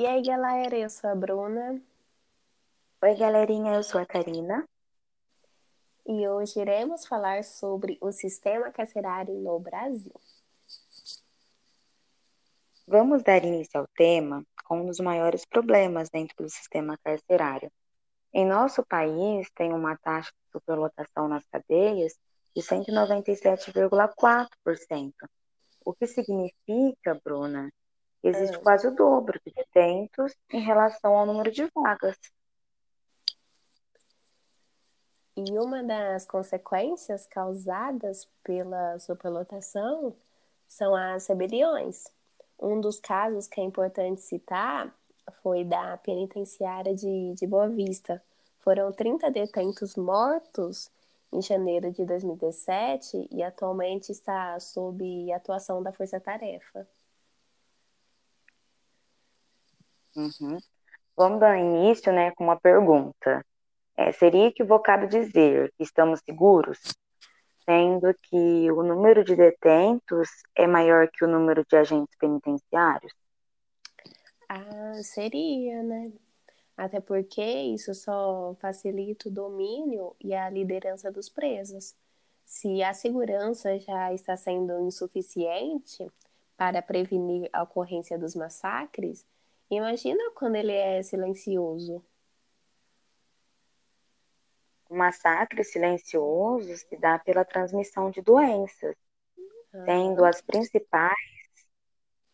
E aí, galera, eu sou a Bruna. Oi, galerinha, eu sou a Karina. E hoje iremos falar sobre o sistema carcerário no Brasil. Vamos dar início ao tema com um dos maiores problemas dentro do sistema carcerário. Em nosso país, tem uma taxa de superlotação nas cadeias de 197,4%, o que significa, Bruna, existe Ah. quase o dobro de detentos em relação ao número de vagas. E uma das consequências causadas pela superlotação são as rebeliões. Um dos casos que é importante citar foi da penitenciária de, de Boa Vista. Foram 30 detentos mortos em janeiro de 2017 e atualmente está sob atuação da Força Tarefa. Uhum. Vamos dar início, né, com uma pergunta. É, seria equivocado dizer que estamos seguros, sendo que o número de detentos é maior que o número de agentes penitenciários? Ah, seria, né? Até porque isso só facilita o domínio e a liderança dos presos. Se a segurança já está sendo insuficiente para prevenir a ocorrência dos massacres, imagina quando ele é silencioso. O massacre silencioso se dá pela transmissão de doenças, sendo as principais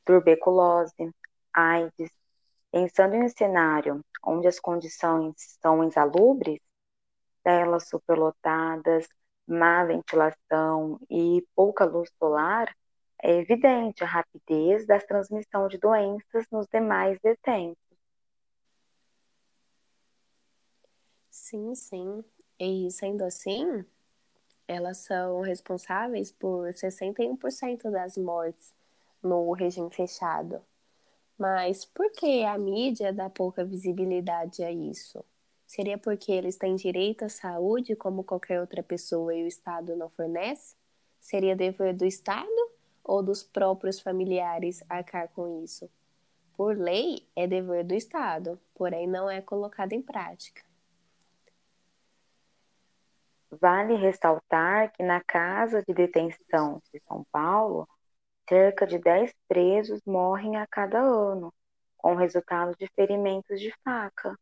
tuberculose, AIDS. Pensando em um cenário onde as condições são insalubres, celas superlotadas, má ventilação e pouca luz solar, é evidente a rapidez da transmissão de doenças nos demais detentos. Sim, sim. E sendo assim, elas são responsáveis por 61% das mortes no regime fechado. Mas por que a mídia dá pouca visibilidade a isso? Seria porque eles têm direito à saúde como qualquer outra pessoa e o Estado não fornece? Seria dever do Estado ou dos próprios familiares arcar com isso? Por lei, é dever do Estado, porém não é colocado em prática. Vale ressaltar que na casa de detenção de São Paulo, cerca de 10 presos morrem a cada ano, com resultado de ferimentos de faca.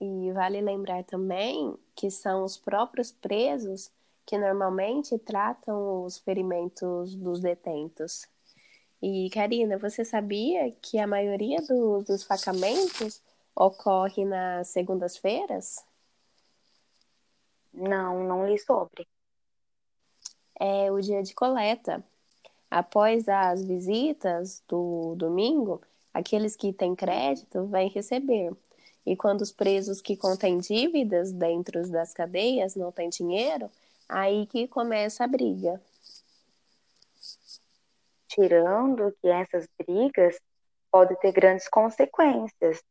E vale lembrar também que são os próprios presos que normalmente tratam os ferimentos dos detentos. E, Karina, você sabia que a maioria dos esfacamentos ocorre nas segundas-feiras? Não, não li sobre. É o dia de coleta. Após as visitas do domingo, aqueles que têm crédito vêm receber. E quando os presos que contêm dívidas dentro das cadeias não têm dinheiro, aí que começa a briga. Tirando que essas brigas podem ter grandes consequências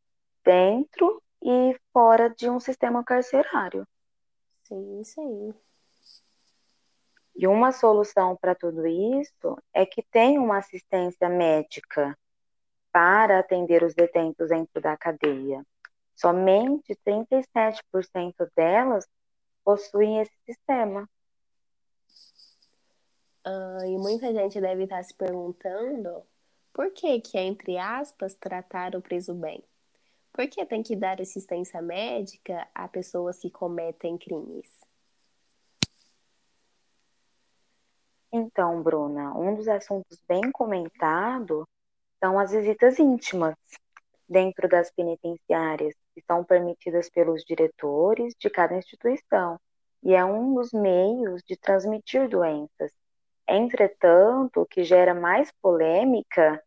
dentro e fora de um sistema carcerário. Sim, sim. E uma solução para tudo isso é que tem uma assistência médica para atender os detentos dentro da cadeia. Somente 37% delas possuem esse sistema. Ah, e muita gente deve estar se perguntando por que que é, entre aspas, tratar o preso bem? Por que tem que dar assistência médica a pessoas que cometem crimes? Então, Bruna, um dos assuntos bem comentados são as visitas íntimas dentro das penitenciárias, que são permitidas pelos diretores de cada instituição, e é um dos meios de transmitir doenças. Entretanto, o que gera mais polêmica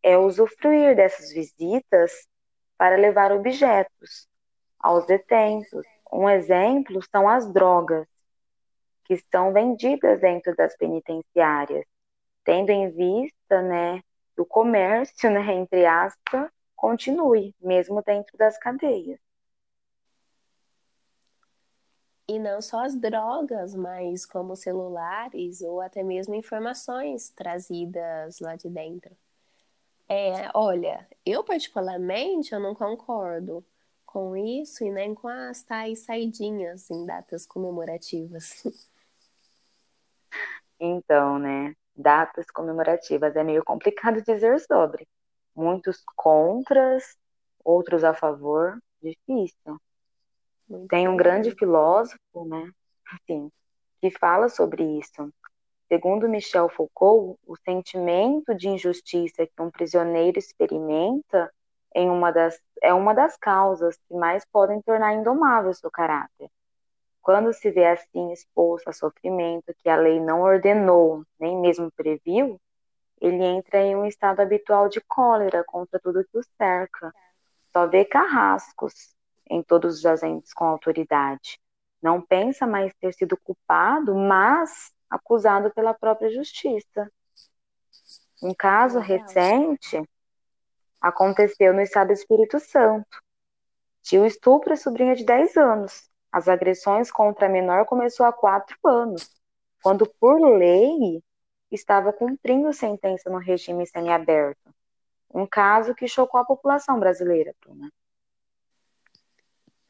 é usufruir dessas visitas para levar objetos aos detentos. Um exemplo são as drogas, que são vendidas dentro das penitenciárias, tendo em vista, né, o comércio, né, entre aspas, continue, mesmo dentro das cadeias. E não só as drogas, mas como celulares ou até mesmo informações trazidas lá de dentro. É, olha, eu particularmente eu não concordo com isso e nem com as tais saidinhas em datas comemorativas. Então, né, datas comemorativas é meio complicado dizer sobre. Muitos contras, outros a favor, difícil. Muito Tem um grande filósofo, né, assim, que fala sobre isso. Segundo Michel Foucault, o sentimento de injustiça que um prisioneiro experimenta em uma das, é uma das causas que mais podem tornar indomável seu caráter. Quando se vê assim exposto a sofrimento que a lei não ordenou, nem mesmo previu, ele entra em um estado habitual de cólera contra tudo que o cerca. Só vê carrascos em todos os agentes com autoridade. Não pensa mais ter sido culpado, mas acusado pela própria justiça. Um caso recente aconteceu no estado do Espírito Santo. Tio estupro a sobrinha de 10 anos. As agressões contra a menor começou há 4 anos, quando por lei estava cumprindo sentença no regime semiaberto. Um caso que chocou a população brasileira, Bruna.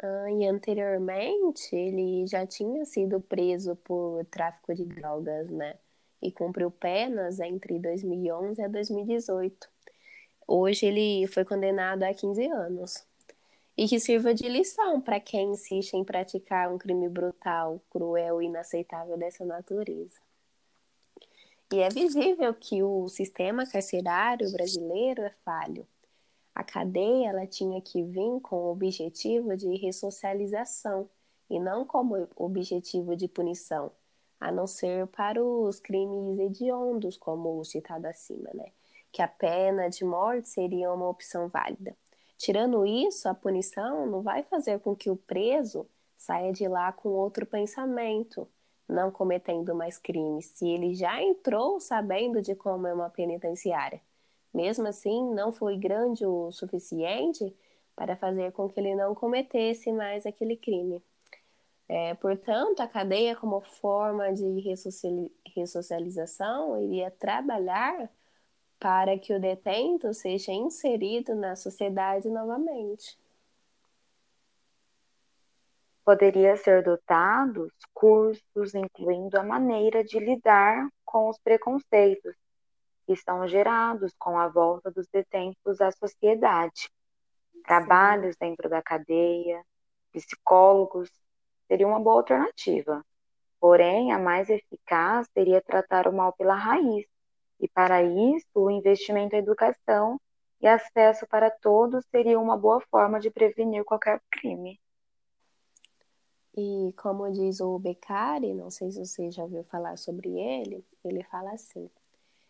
Ah, e anteriormente ele já tinha sido preso por tráfico de drogas, né? E cumpriu penas entre 2011 e 2018. Hoje ele foi condenado a 15 anos. E que sirva de lição para quem insiste em praticar um crime brutal, cruel e inaceitável dessa natureza. E é visível que o sistema carcerário brasileiro é falho a cadeia ela tinha que vir com o objetivo de ressocialização e não como objetivo de punição, a não ser para os crimes hediondos, como o citado acima, né? Que a pena de morte seria uma opção válida. Tirando isso, a punição não vai fazer com que o preso saia de lá com outro pensamento, não cometendo mais crimes, se ele já entrou sabendo de como é uma penitenciária. Mesmo assim, não foi grande o suficiente para fazer com que ele não cometesse mais aquele crime. É, portanto, a cadeia, como forma de ressocialização, iria trabalhar para que o detento seja inserido na sociedade novamente. Poderia ser dotados cursos incluindo a maneira de lidar com os preconceitos que são gerados com a volta dos detentos à sociedade. Trabalhos dentro da cadeia, psicólogos, seria uma boa alternativa. Porém, a mais eficaz seria tratar o mal pela raiz. E para isso, o investimento em educação e acesso para todos seria uma boa forma de prevenir qualquer crime. E como diz o Beccari, não sei se você já ouviu falar sobre ele, ele fala assim: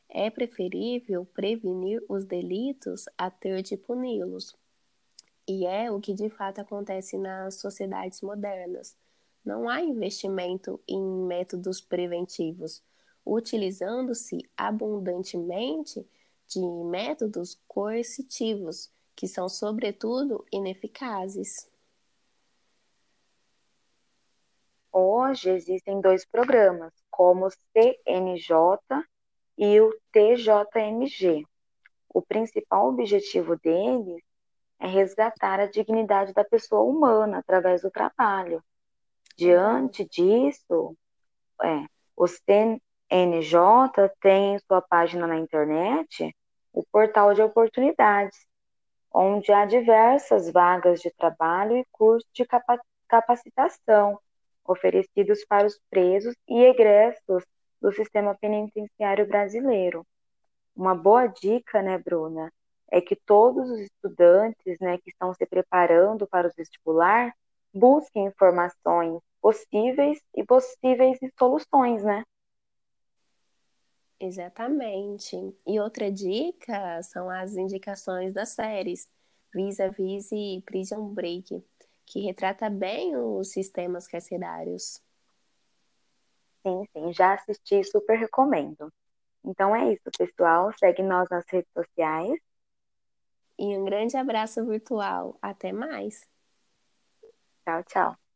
é preferível prevenir os delitos a ter de puni-los. E é o que de fato acontece nas sociedades modernas. Não há investimento em métodos preventivos, utilizando-se abundantemente de métodos coercitivos, que são, sobretudo, ineficazes. Hoje existem dois programas, como o CNJ e o TJMG. O principal objetivo deles é resgatar a dignidade da pessoa humana através do trabalho. Diante disso, é, os TNJ têm em sua página na internet o portal de oportunidades, onde há diversas vagas de trabalho e cursos de capacitação oferecidos para os presos e egressos do sistema penitenciário brasileiro. Uma boa dica, né, Bruna, é que todos os estudantes, né, que estão se preparando para o vestibular, busquem informações possíveis e possíveis soluções, né? Exatamente. E outra dica são as indicações das séries Vis-a-Vis e Prison Break, que retrata bem os sistemas carcerários. Sim, sim, já assisti super recomendo. Então é isso, pessoal. Segue nós nas redes sociais. E um grande abraço virtual. Até mais. Tchau, tchau.